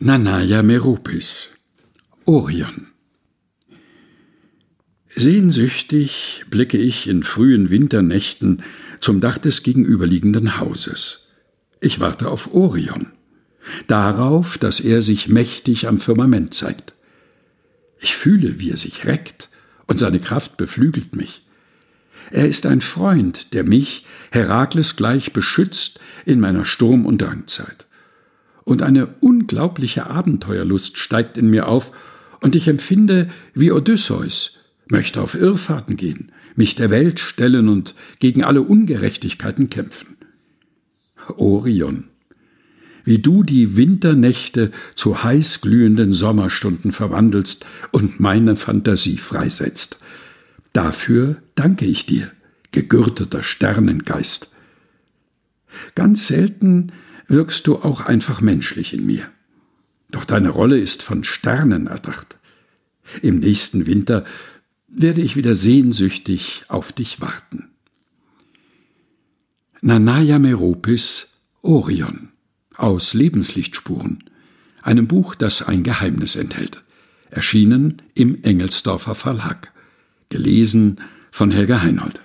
Nanaya Meropis Orion Sehnsüchtig blicke ich in frühen Winternächten zum Dach des gegenüberliegenden Hauses. Ich warte auf Orion, darauf, dass er sich mächtig am Firmament zeigt. Ich fühle, wie er sich reckt, und seine Kraft beflügelt mich. Er ist ein Freund, der mich, Herakles gleich, beschützt in meiner Sturm- und Drangzeit und eine unglaubliche Abenteuerlust steigt in mir auf, und ich empfinde wie Odysseus, möchte auf Irrfahrten gehen, mich der Welt stellen und gegen alle Ungerechtigkeiten kämpfen. Orion, wie du die Winternächte zu heißglühenden Sommerstunden verwandelst und meine Fantasie freisetzt. Dafür danke ich dir, gegürteter Sternengeist. Ganz selten wirkst du auch einfach menschlich in mir. Doch deine Rolle ist von Sternen erdacht. Im nächsten Winter werde ich wieder sehnsüchtig auf dich warten. Nanaya Meropis Orion aus Lebenslichtspuren, einem Buch, das ein Geheimnis enthält, erschienen im Engelsdorfer Verlag, gelesen von Helga Heinold.